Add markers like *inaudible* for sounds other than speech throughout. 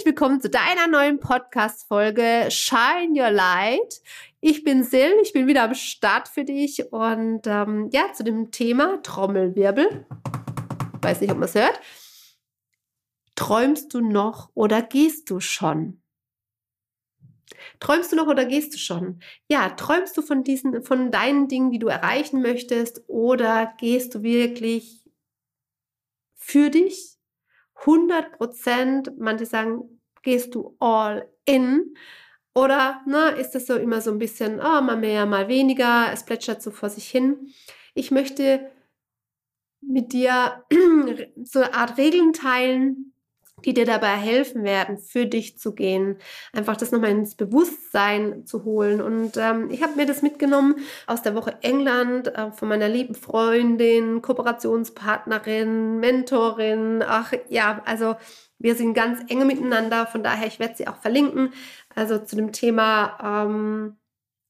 Herzlich willkommen zu deiner neuen Podcast-Folge Shine Your Light. Ich bin Sil, ich bin wieder am Start für dich und ähm, ja, zu dem Thema Trommelwirbel. Weiß nicht, ob man es hört. Träumst du noch oder gehst du schon? Träumst du noch oder gehst du schon? Ja, träumst du von diesen, von deinen Dingen, die du erreichen möchtest, oder gehst du wirklich für dich 100 Prozent, manche sagen, gehst du all in. Oder ne, ist das so immer so ein bisschen, oh, mal mehr, mal weniger, es plätschert so vor sich hin. Ich möchte mit dir *clears throat* so eine Art Regeln teilen, die dir dabei helfen werden, für dich zu gehen. Einfach das nochmal ins Bewusstsein zu holen. Und ähm, ich habe mir das mitgenommen aus der Woche England, äh, von meiner lieben Freundin, Kooperationspartnerin, Mentorin. Ach ja, also wir sind ganz enge miteinander. Von daher, ich werde sie auch verlinken. Also zu dem Thema, ähm,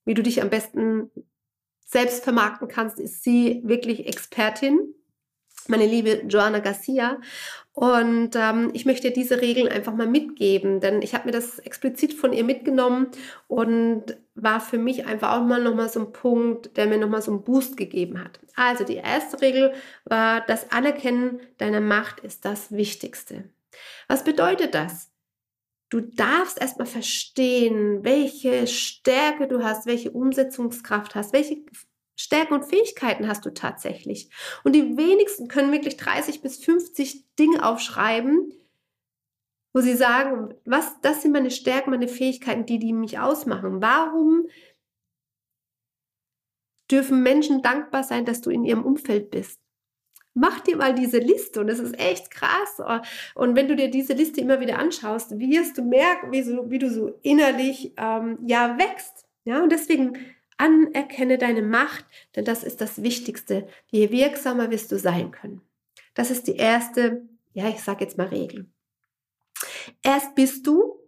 wie du dich am besten selbst vermarkten kannst, ist sie wirklich Expertin meine liebe Joanna Garcia. Und ähm, ich möchte diese Regeln einfach mal mitgeben, denn ich habe mir das explizit von ihr mitgenommen und war für mich einfach auch mal nochmal so ein Punkt, der mir nochmal so einen Boost gegeben hat. Also die erste Regel war, das Anerkennen deiner Macht ist das Wichtigste. Was bedeutet das? Du darfst erstmal verstehen, welche Stärke du hast, welche Umsetzungskraft hast, welche Stärken und Fähigkeiten hast du tatsächlich? Und die wenigsten können wirklich 30 bis 50 Dinge aufschreiben, wo sie sagen, was, das sind meine Stärken, meine Fähigkeiten, die, die mich ausmachen. Warum dürfen Menschen dankbar sein, dass du in ihrem Umfeld bist? Mach dir mal diese Liste und das ist echt krass. Und wenn du dir diese Liste immer wieder anschaust, wirst du merken, wie, so, wie du so innerlich ähm, ja wächst. Ja, und deswegen Anerkenne deine Macht, denn das ist das Wichtigste. Je wirksamer wirst du sein können. Das ist die erste, ja, ich sage jetzt mal Regel. Erst bist du,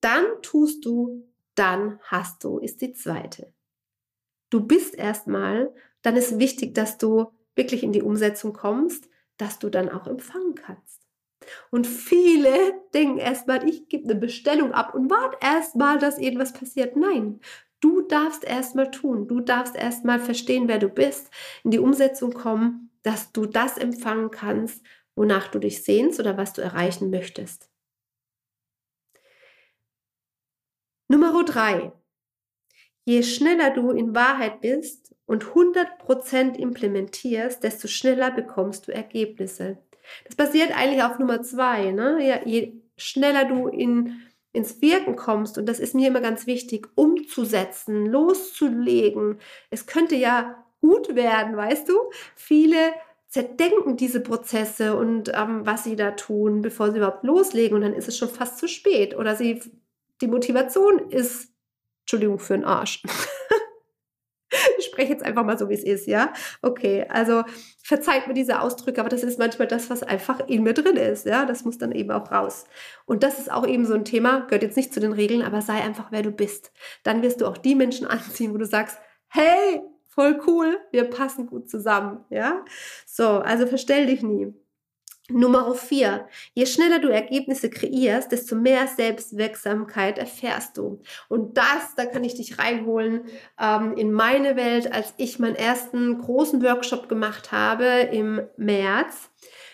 dann tust du, dann hast du, ist die zweite. Du bist erstmal, dann ist wichtig, dass du wirklich in die Umsetzung kommst, dass du dann auch empfangen kannst. Und viele denken erstmal, ich gebe eine Bestellung ab und warte erstmal, dass irgendwas passiert. Nein, Du darfst erstmal tun, du darfst erstmal verstehen, wer du bist, in die Umsetzung kommen, dass du das empfangen kannst, wonach du dich sehnst oder was du erreichen möchtest. Nummer drei. Je schneller du in Wahrheit bist und 100% implementierst, desto schneller bekommst du Ergebnisse. Das basiert eigentlich auf Nummer zwei. Ne? Ja, je schneller du in ins Wirken kommst, und das ist mir immer ganz wichtig, umzusetzen, loszulegen. Es könnte ja gut werden, weißt du? Viele zerdenken diese Prozesse und ähm, was sie da tun, bevor sie überhaupt loslegen und dann ist es schon fast zu spät oder sie die Motivation ist Entschuldigung für den Arsch. *laughs* spreche jetzt einfach mal so, wie es ist, ja? Okay, also verzeiht mir diese Ausdrücke, aber das ist manchmal das, was einfach in mir drin ist, ja? Das muss dann eben auch raus. Und das ist auch eben so ein Thema, gehört jetzt nicht zu den Regeln, aber sei einfach, wer du bist. Dann wirst du auch die Menschen *laughs* anziehen, wo du sagst, hey, voll cool, wir passen gut zusammen, ja? So, also verstell dich nie. Nummer vier. Je schneller du Ergebnisse kreierst, desto mehr Selbstwirksamkeit erfährst du. Und das, da kann ich dich reinholen ähm, in meine Welt, als ich meinen ersten großen Workshop gemacht habe im März,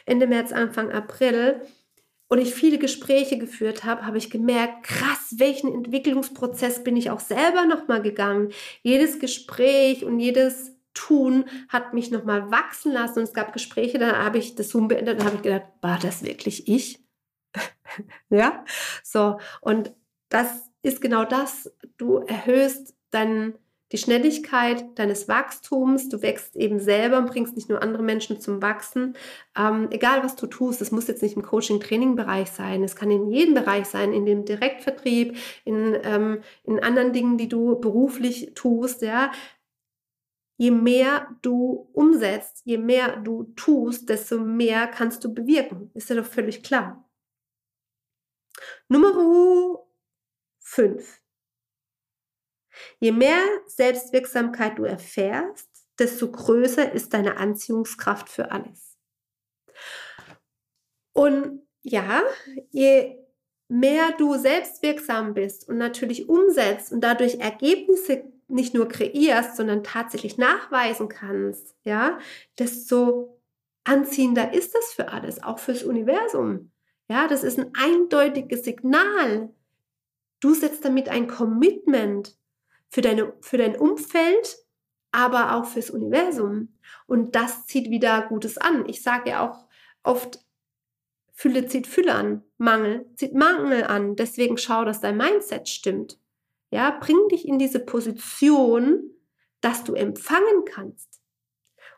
Ende März, Anfang April. Und ich viele Gespräche geführt habe, habe ich gemerkt, krass, welchen Entwicklungsprozess bin ich auch selber nochmal gegangen. Jedes Gespräch und jedes tun, hat mich nochmal wachsen lassen. Und es gab Gespräche, da habe ich das Zoom beendet und habe ich gedacht, war das wirklich ich? *laughs* ja, so. Und das ist genau das. Du erhöhst dann die Schnelligkeit deines Wachstums. Du wächst eben selber und bringst nicht nur andere Menschen zum Wachsen. Ähm, egal was du tust, es muss jetzt nicht im Coaching-Training-Bereich sein. Es kann in jedem Bereich sein, in dem Direktvertrieb, in, ähm, in anderen Dingen, die du beruflich tust. Ja, je mehr du umsetzt, je mehr du tust, desto mehr kannst du bewirken. Ist ja doch völlig klar. Nummer 5. Je mehr Selbstwirksamkeit du erfährst, desto größer ist deine Anziehungskraft für alles. Und ja, je mehr du selbstwirksam bist und natürlich umsetzt und dadurch Ergebnisse nicht nur kreierst, sondern tatsächlich nachweisen kannst, ja, desto anziehender ist das für alles, auch fürs Universum. Ja, das ist ein eindeutiges Signal. Du setzt damit ein Commitment für, deine, für dein Umfeld, aber auch fürs Universum. Und das zieht wieder Gutes an. Ich sage ja auch oft, Fülle zieht Fülle an, Mangel zieht Mangel an. Deswegen schau, dass dein Mindset stimmt. Ja, bring dich in diese Position, dass du empfangen kannst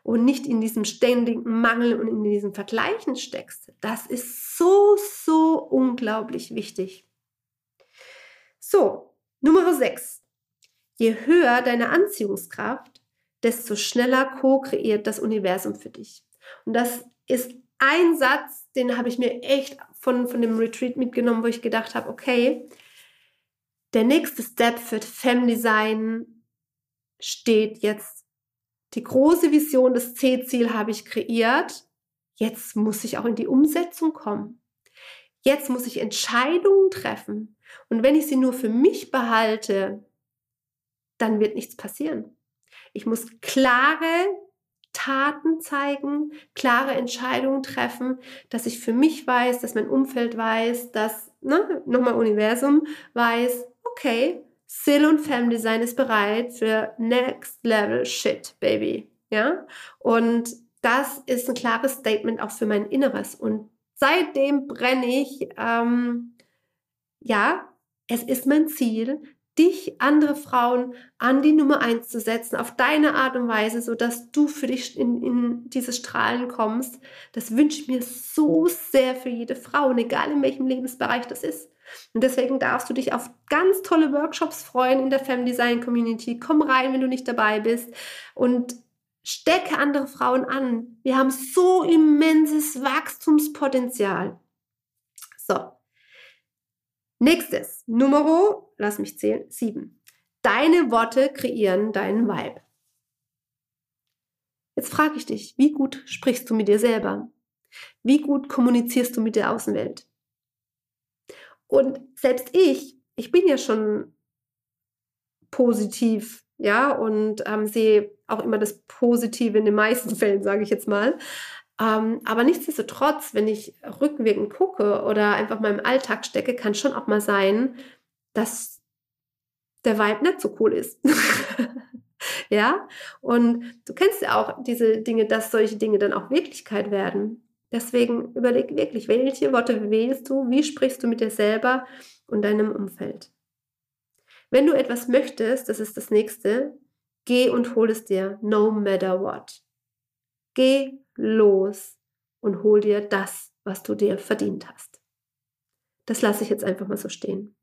und nicht in diesem ständigen Mangel und in diesem Vergleichen steckst. Das ist so, so unglaublich wichtig. So, Nummer 6. Je höher deine Anziehungskraft, desto schneller co-kreiert das Universum für dich. Und das ist ein Satz, den habe ich mir echt von, von dem Retreat mitgenommen, wo ich gedacht habe, okay, der nächste Step für Femdesign steht jetzt. Die große Vision, das C-Ziel habe ich kreiert. Jetzt muss ich auch in die Umsetzung kommen. Jetzt muss ich Entscheidungen treffen. Und wenn ich sie nur für mich behalte, dann wird nichts passieren. Ich muss klare Taten zeigen, klare Entscheidungen treffen, dass ich für mich weiß, dass mein Umfeld weiß, dass, ne, nochmal Universum weiß, okay, Sil und Femdesign ist bereit für Next Level Shit, Baby. Ja? Und das ist ein klares Statement auch für mein Inneres. Und seitdem brenne ich, ähm, ja, es ist mein Ziel, dich, andere Frauen an die Nummer eins zu setzen, auf deine Art und Weise, so dass du für dich in, in dieses Strahlen kommst. Das wünsche ich mir so sehr für jede Frau, und egal in welchem Lebensbereich das ist. Und deswegen darfst du dich auf ganz tolle Workshops freuen in der Femdesign Community. Komm rein, wenn du nicht dabei bist und stecke andere Frauen an. Wir haben so immenses Wachstumspotenzial. So, Nächstes, Numero, lass mich zählen, sieben. Deine Worte kreieren deinen Vibe. Jetzt frage ich dich, wie gut sprichst du mit dir selber? Wie gut kommunizierst du mit der Außenwelt? Und selbst ich, ich bin ja schon positiv, ja, und ähm, sehe auch immer das Positive in den meisten *laughs* Fällen, sage ich jetzt mal. Ähm, aber nichtsdestotrotz, wenn ich rückwirkend gucke oder einfach mal im Alltag stecke, kann schon auch mal sein, dass der Vibe nicht so cool ist. *laughs* ja, und du kennst ja auch diese Dinge, dass solche Dinge dann auch Wirklichkeit werden. Deswegen überleg wirklich, welche Worte wählst du, wie sprichst du mit dir selber und deinem Umfeld. Wenn du etwas möchtest, das ist das nächste, geh und hol es dir, no matter what. Geh los und hol dir das, was du dir verdient hast. Das lasse ich jetzt einfach mal so stehen.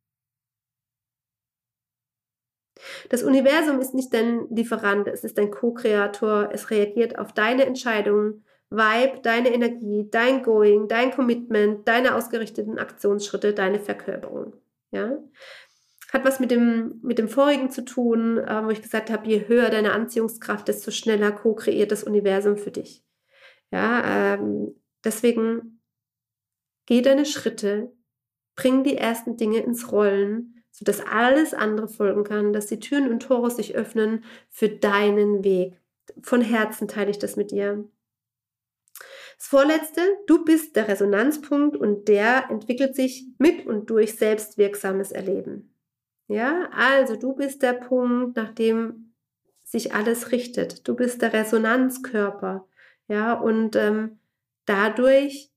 Das Universum ist nicht dein Lieferant, es ist dein Co-Kreator, es reagiert auf deine Entscheidungen, Vibe, deine Energie, dein Going, dein Commitment, deine ausgerichteten Aktionsschritte, deine Verkörperung. Ja? Hat was mit dem, mit dem vorigen zu tun, äh, wo ich gesagt habe, je höher deine Anziehungskraft, desto schneller co-kreiert das Universum für dich. Ja, ähm, deswegen geh deine Schritte, bring die ersten Dinge ins Rollen, sodass alles andere folgen kann, dass die Türen und Tore sich öffnen für deinen Weg. Von Herzen teile ich das mit dir. Das vorletzte, du bist der Resonanzpunkt und der entwickelt sich mit und durch selbstwirksames Erleben. Ja, also du bist der Punkt, nach dem sich alles richtet. Du bist der Resonanzkörper. Ja, und ähm, dadurch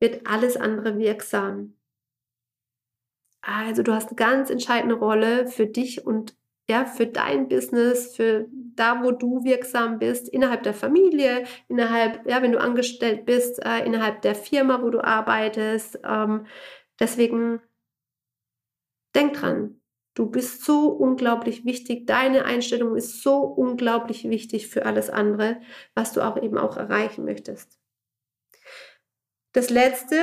wird alles andere wirksam. Also du hast eine ganz entscheidende Rolle für dich und ja, für dein Business, für da, wo du wirksam bist, innerhalb der Familie, innerhalb, ja, wenn du angestellt bist, äh, innerhalb der Firma, wo du arbeitest. Ähm, deswegen denk dran, du bist so unglaublich wichtig. Deine Einstellung ist so unglaublich wichtig für alles andere, was du auch eben auch erreichen möchtest. Das letzte,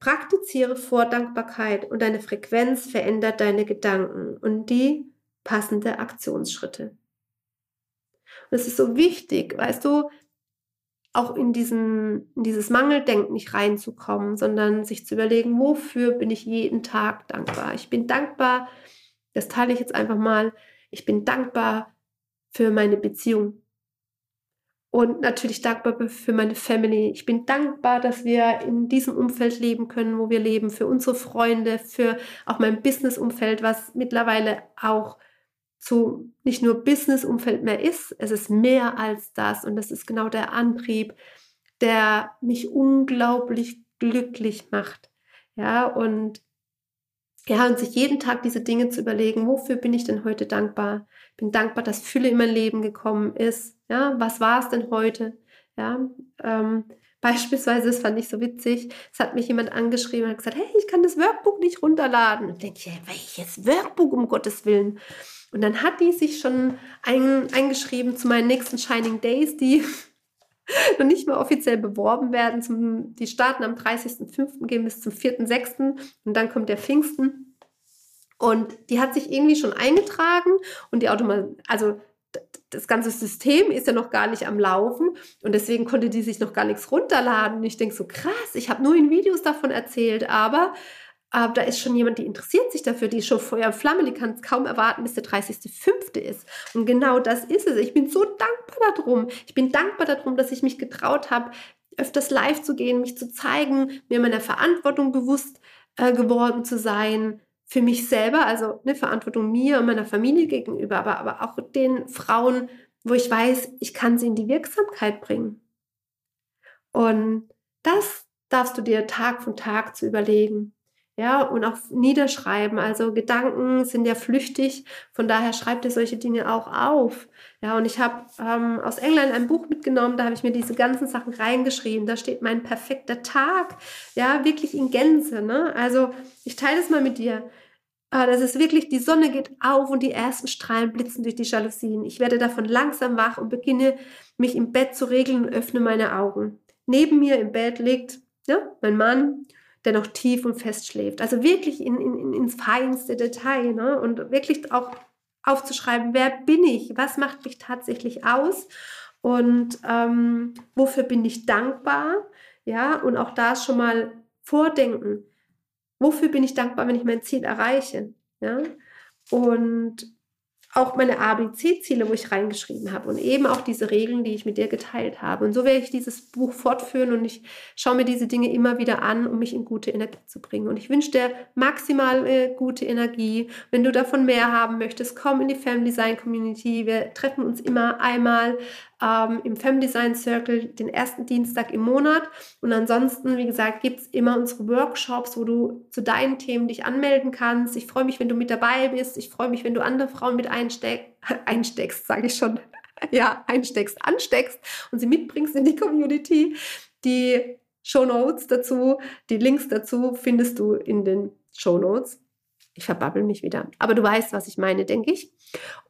praktiziere Vordankbarkeit und deine Frequenz verändert deine Gedanken und die passende Aktionsschritte. Und es ist so wichtig, weißt du, auch in, diesen, in dieses Mangeldenken nicht reinzukommen, sondern sich zu überlegen, wofür bin ich jeden Tag dankbar. Ich bin dankbar, das teile ich jetzt einfach mal, ich bin dankbar für meine Beziehung. Und natürlich dankbar für meine Family. Ich bin dankbar, dass wir in diesem Umfeld leben können, wo wir leben, für unsere Freunde, für auch mein Business-Umfeld, was mittlerweile auch zu nicht nur Business-Umfeld mehr ist, es ist mehr als das und das ist genau der Antrieb, der mich unglaublich glücklich macht. Ja, und ja, und sich jeden Tag diese Dinge zu überlegen, wofür bin ich denn heute dankbar? Bin dankbar, dass Fülle in mein Leben gekommen ist. Ja, was war es denn heute? Ja, ähm, beispielsweise, das fand ich so witzig, es hat mich jemand angeschrieben und hat gesagt, hey, ich kann das Workbook nicht runterladen. Und denke ich, welches Workbook um Gottes Willen? Und dann hat die sich schon ein, eingeschrieben zu meinen nächsten Shining Days, die *laughs* noch nicht mal offiziell beworben werden. Zum, die starten am 30.05., gehen bis zum 4.06. und dann kommt der Pfingsten. Und die hat sich irgendwie schon eingetragen und die Automat also das ganze System ist ja noch gar nicht am Laufen und deswegen konnte die sich noch gar nichts runterladen. Und ich denke so, krass, ich habe nur in Videos davon erzählt, aber aber da ist schon jemand, die interessiert sich dafür, die ist schon Feuer und Flamme, die kann es kaum erwarten, bis der 30.05. ist. Und genau das ist es. Ich bin so dankbar darum. Ich bin dankbar darum, dass ich mich getraut habe, öfters live zu gehen, mich zu zeigen, mir meiner Verantwortung bewusst äh, geworden zu sein, für mich selber, also eine Verantwortung mir und meiner Familie gegenüber, aber, aber auch den Frauen, wo ich weiß, ich kann sie in die Wirksamkeit bringen. Und das darfst du dir Tag von Tag zu überlegen ja, und auch niederschreiben. Also Gedanken sind ja flüchtig, von daher schreibt ihr solche Dinge auch auf. Ja, und ich habe ähm, aus England ein Buch mitgenommen, da habe ich mir diese ganzen Sachen reingeschrieben. Da steht mein perfekter Tag, ja, wirklich in Gänze. Ne? Also ich teile es mal mit dir. Äh, das ist wirklich, die Sonne geht auf und die ersten Strahlen blitzen durch die Jalousien. Ich werde davon langsam wach und beginne mich im Bett zu regeln und öffne meine Augen. Neben mir im Bett liegt ja, mein Mann der noch tief und fest schläft. Also wirklich in, in, ins feinste Detail ne? und wirklich auch aufzuschreiben, wer bin ich, was macht mich tatsächlich aus? Und ähm, wofür bin ich dankbar, ja, und auch da schon mal vordenken, wofür bin ich dankbar, wenn ich mein Ziel erreiche, ja, und auch meine ABC-Ziele, wo ich reingeschrieben habe und eben auch diese Regeln, die ich mit dir geteilt habe. Und so werde ich dieses Buch fortführen und ich schaue mir diese Dinge immer wieder an, um mich in gute Energie zu bringen. Und ich wünsche dir maximal äh, gute Energie. Wenn du davon mehr haben möchtest, komm in die Family Design Community. Wir treffen uns immer einmal ähm, im Femdesign Circle den ersten Dienstag im Monat. Und ansonsten, wie gesagt, gibt es immer unsere Workshops, wo du zu deinen Themen dich anmelden kannst. Ich freue mich, wenn du mit dabei bist. Ich freue mich, wenn du andere Frauen mit einsteck, *laughs* einsteckst, sage ich schon. *laughs* ja, einsteckst, ansteckst und sie mitbringst in die Community. Die Show Notes dazu, die Links dazu findest du in den Show Notes. Ich verbabbel mich wieder. Aber du weißt, was ich meine, denke ich.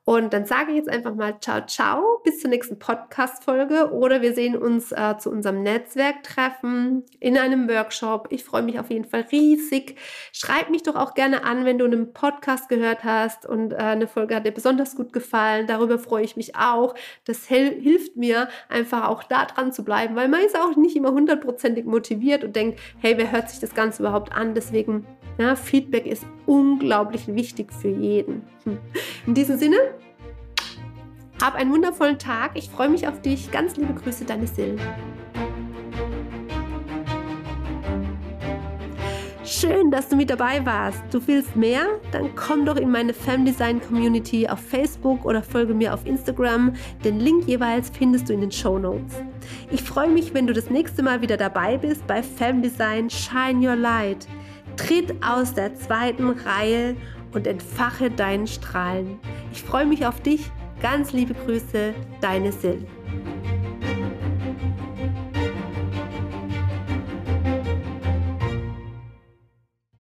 Und dann sage ich jetzt einfach mal ciao, ciao, bis zur nächsten Podcast-Folge oder wir sehen uns äh, zu unserem Netzwerktreffen in einem Workshop. Ich freue mich auf jeden Fall riesig. Schreib mich doch auch gerne an, wenn du einen Podcast gehört hast und äh, eine Folge hat dir besonders gut gefallen. Darüber freue ich mich auch. Das hilft mir einfach auch da dran zu bleiben, weil man ist auch nicht immer hundertprozentig motiviert und denkt, hey, wer hört sich das Ganze überhaupt an? Deswegen, ja, Feedback ist unglaublich wichtig für jeden. Hm. In diesem Sinne, hab einen wundervollen Tag. Ich freue mich auf dich. Ganz liebe Grüße, deine Sil. Schön, dass du mit dabei warst. Du willst mehr? Dann komm doch in meine Femdesign Community auf Facebook oder folge mir auf Instagram. Den Link jeweils findest du in den Show Notes. Ich freue mich, wenn du das nächste Mal wieder dabei bist bei Femdesign Shine Your Light. Tritt aus der zweiten Reihe und entfache deinen Strahlen. Ich freue mich auf dich. Ganz liebe Grüße, deine Sil.